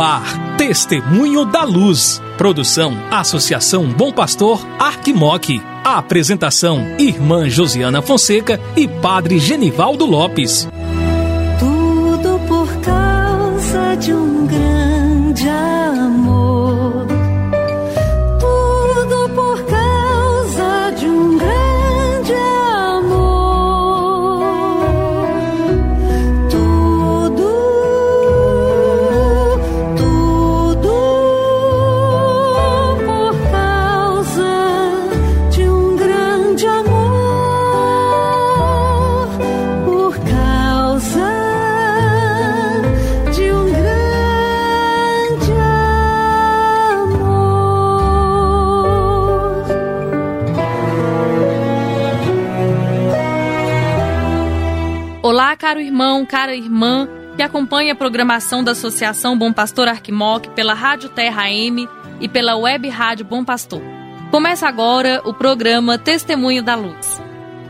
Ar, Testemunho da Luz. Produção, Associação Bom Pastor, Arquimoc. Apresentação, Irmã Josiana Fonseca e Padre Genivaldo Lopes. Tudo por causa de um grande cara irmã, que acompanha a programação da Associação Bom Pastor Arquimoc pela Rádio Terra M e pela Web Rádio Bom Pastor. Começa agora o programa Testemunho da Luz.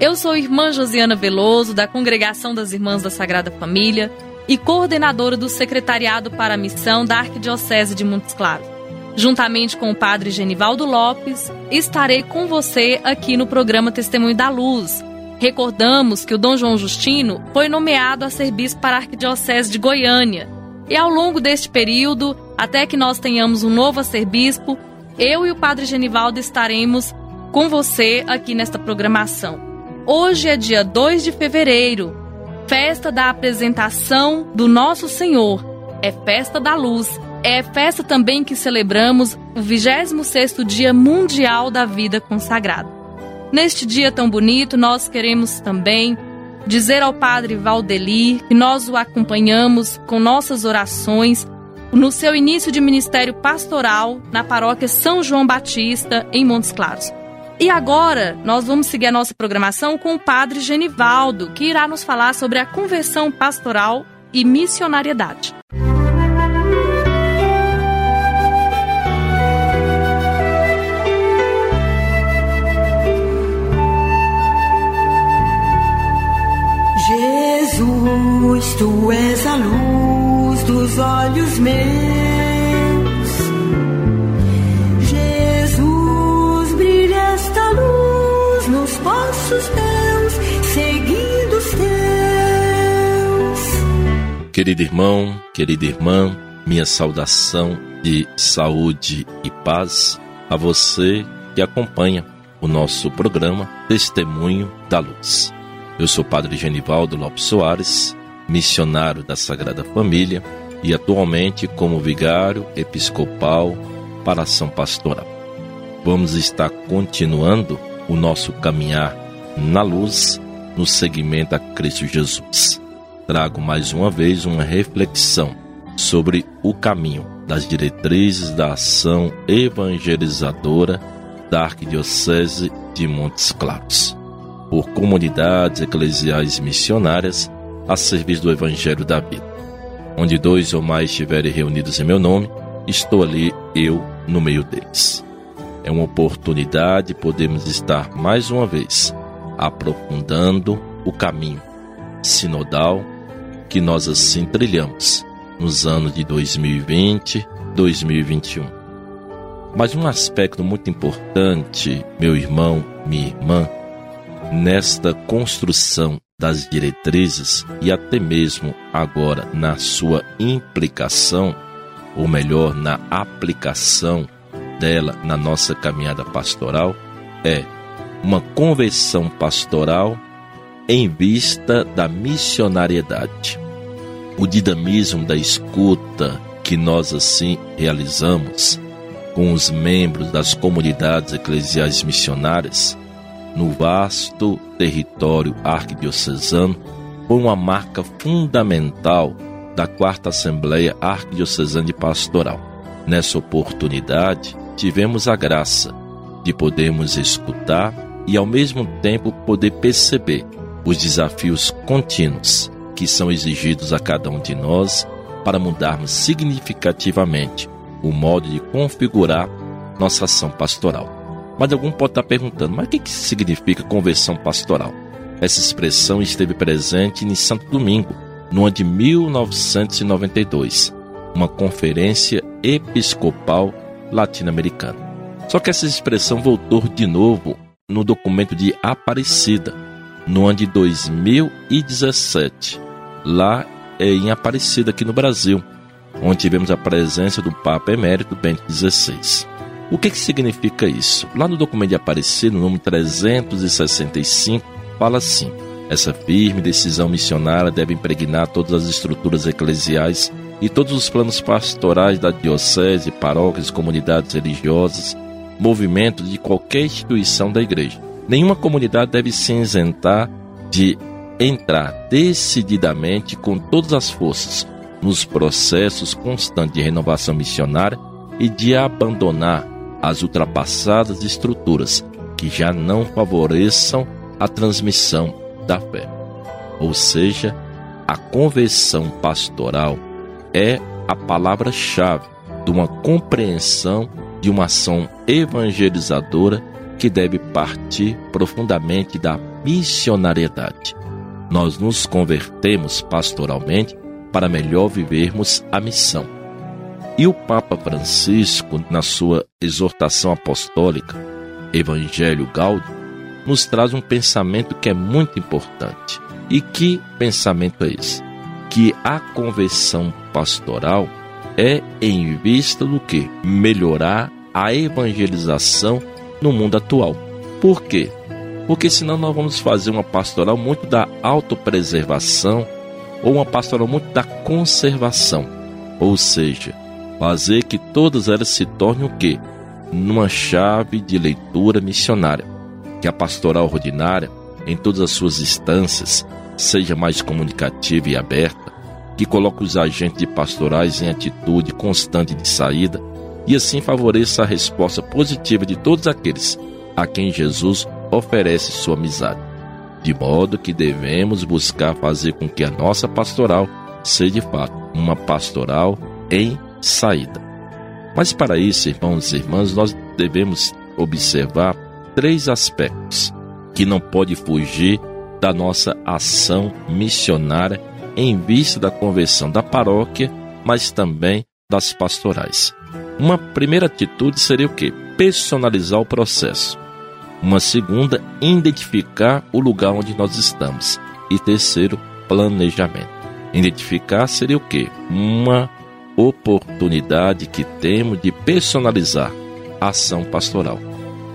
Eu sou irmã Josiana Veloso, da Congregação das Irmãs da Sagrada Família e coordenadora do Secretariado para a Missão da Arquidiocese de Montes Claros. Juntamente com o padre Genivaldo Lopes, estarei com você aqui no programa Testemunho da Luz, Recordamos que o Dom João Justino foi nomeado a ser bispo para a Arquidiocese de Goiânia. E ao longo deste período, até que nós tenhamos um novo arcebispo, eu e o Padre Genivaldo estaremos com você aqui nesta programação. Hoje é dia 2 de fevereiro, festa da apresentação do Nosso Senhor. É festa da luz. É festa também que celebramos o 26º Dia Mundial da Vida Consagrada. Neste dia tão bonito, nós queremos também dizer ao Padre Valdelir que nós o acompanhamos com nossas orações no seu início de ministério pastoral na paróquia São João Batista, em Montes Claros. E agora nós vamos seguir a nossa programação com o Padre Genivaldo, que irá nos falar sobre a conversão pastoral e missionariedade. Querido irmão, querida irmã, minha saudação de saúde e paz a você que acompanha o nosso programa Testemunho da Luz. Eu sou Padre Genivaldo Lopes Soares, missionário da Sagrada Família e atualmente como vigário episcopal para ação pastoral. Vamos estar continuando o nosso caminhar na luz no seguimento a Cristo Jesus. Trago mais uma vez uma reflexão sobre o caminho das diretrizes da ação evangelizadora da Arquidiocese de Montes Claros por comunidades eclesiais missionárias a serviço do Evangelho da vida. Onde dois ou mais estiverem reunidos em meu nome, estou ali eu no meio deles. É uma oportunidade podemos estar mais uma vez aprofundando o caminho sinodal que nós assim trilhamos nos anos de 2020, 2021. Mas um aspecto muito importante, meu irmão, minha irmã, nesta construção das diretrizes e até mesmo agora na sua implicação, ou melhor, na aplicação dela na nossa caminhada pastoral, é uma conversão pastoral em vista da missionariedade. O dinamismo da escuta que nós assim realizamos com os membros das comunidades eclesiais missionárias no vasto território arquidiocesano foi uma marca fundamental da Quarta Assembleia Arquidiocesana de Pastoral. Nessa oportunidade, tivemos a graça de podermos escutar e, ao mesmo tempo, poder perceber os desafios contínuos que são exigidos a cada um de nós para mudarmos significativamente o modo de configurar nossa ação pastoral. Mas algum pode estar perguntando, mas o que, significa conversão pastoral? Essa expressão esteve presente em Santo Domingo, no ano de 1992, uma conferência episcopal latino-americana. Só que essa expressão voltou de novo no documento de Aparecida, no ano de 2017, lá em Aparecida, aqui no Brasil, onde tivemos a presença do Papa Emérito Bento XVI. O que, que significa isso? Lá no documento de Aparecida, no número 365, fala assim: essa firme decisão missionária deve impregnar todas as estruturas eclesiais e todos os planos pastorais da diocese, paróquias, comunidades religiosas, movimentos de qualquer instituição da igreja. Nenhuma comunidade deve se isentar de entrar decididamente com todas as forças nos processos constantes de renovação missionária e de abandonar as ultrapassadas estruturas que já não favoreçam a transmissão da fé. Ou seja, a conversão pastoral é a palavra-chave de uma compreensão de uma ação evangelizadora que deve partir profundamente da missionariedade. Nós nos convertemos pastoralmente para melhor vivermos a missão. E o Papa Francisco, na sua exortação apostólica, Evangelho Gaudium, nos traz um pensamento que é muito importante. E que pensamento é esse? Que a conversão pastoral é em vista do que? Melhorar a evangelização no mundo atual. Por quê? Porque senão nós vamos fazer uma pastoral muito da autopreservação ou uma pastoral muito da conservação. Ou seja, fazer que todas elas se tornem o quê? Numa chave de leitura missionária que a pastoral ordinária, em todas as suas instâncias, seja mais comunicativa e aberta, que coloque os agentes pastorais em atitude constante de saída e assim favoreça a resposta positiva de todos aqueles a quem Jesus oferece sua amizade. De modo que devemos buscar fazer com que a nossa pastoral seja de fato uma pastoral em saída. Mas para isso, irmãos e irmãs, nós devemos observar três aspectos que não pode fugir da nossa ação missionária em vista da conversão da paróquia, mas também das pastorais. Uma primeira atitude seria o que? Personalizar o processo. Uma segunda, identificar o lugar onde nós estamos. E terceiro, planejamento. Identificar seria o que? Uma oportunidade que temos de personalizar a ação pastoral.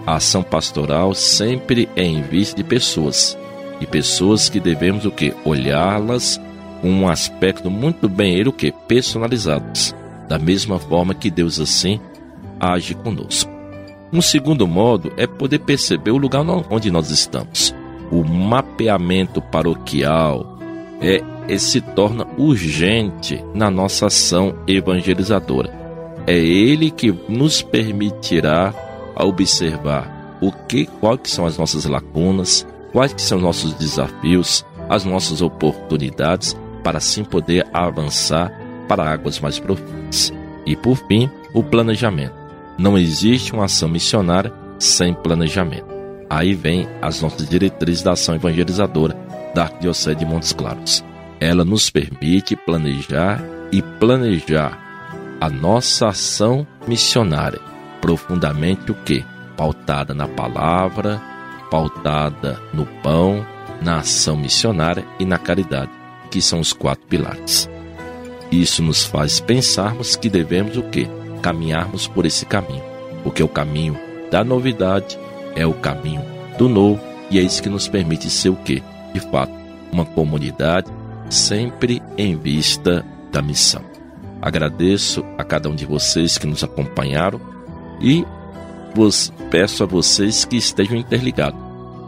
A ação pastoral sempre é em vista de pessoas. E pessoas que devemos o que? Olhá-las com um aspecto muito bem ele o que? Personalizados. Da mesma forma que Deus assim age conosco. Um segundo modo é poder perceber o lugar onde nós estamos. O mapeamento paroquial é, é se torna urgente na nossa ação evangelizadora. É ele que nos permitirá observar o que, quais que são as nossas lacunas, quais que são os nossos desafios, as nossas oportunidades para assim poder avançar para águas mais profundas. E por fim, o planejamento. Não existe uma ação missionária sem planejamento. Aí vem as nossas diretrizes da ação evangelizadora da Arquidiocese de Montes Claros. Ela nos permite planejar e planejar a nossa ação missionária profundamente o que? Pautada na palavra, pautada no pão, na ação missionária e na caridade, que são os quatro pilares. Isso nos faz pensarmos que devemos o que? Caminharmos por esse caminho, porque o caminho da novidade é o caminho do novo e é isso que nos permite ser o que? De fato, uma comunidade sempre em vista da missão. Agradeço a cada um de vocês que nos acompanharam e vos peço a vocês que estejam interligados.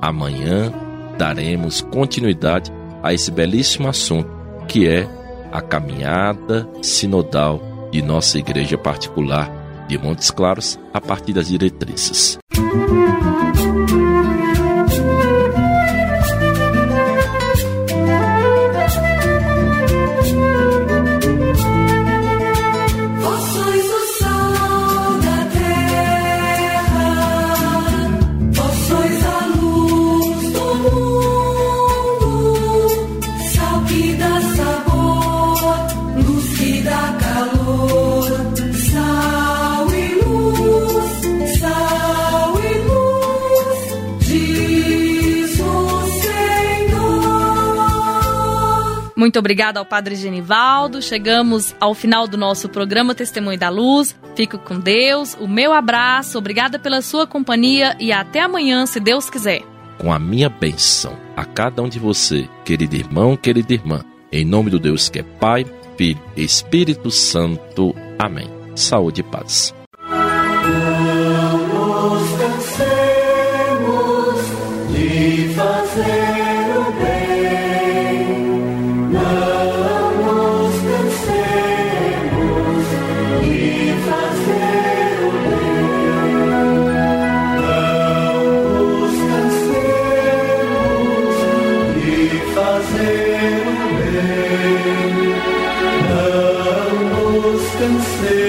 Amanhã daremos continuidade a esse belíssimo assunto que é a caminhada sinodal de nossa igreja particular de Montes Claros a partir das diretrizes. Música Muito obrigada ao Padre Genivaldo. Chegamos ao final do nosso programa Testemunho da Luz. Fico com Deus. O meu abraço. Obrigada pela sua companhia e até amanhã, se Deus quiser. Com a minha benção a cada um de você, querido irmão, querida irmã, em nome do Deus que é Pai, Filho e Espírito Santo. Amém. Saúde e paz. and see.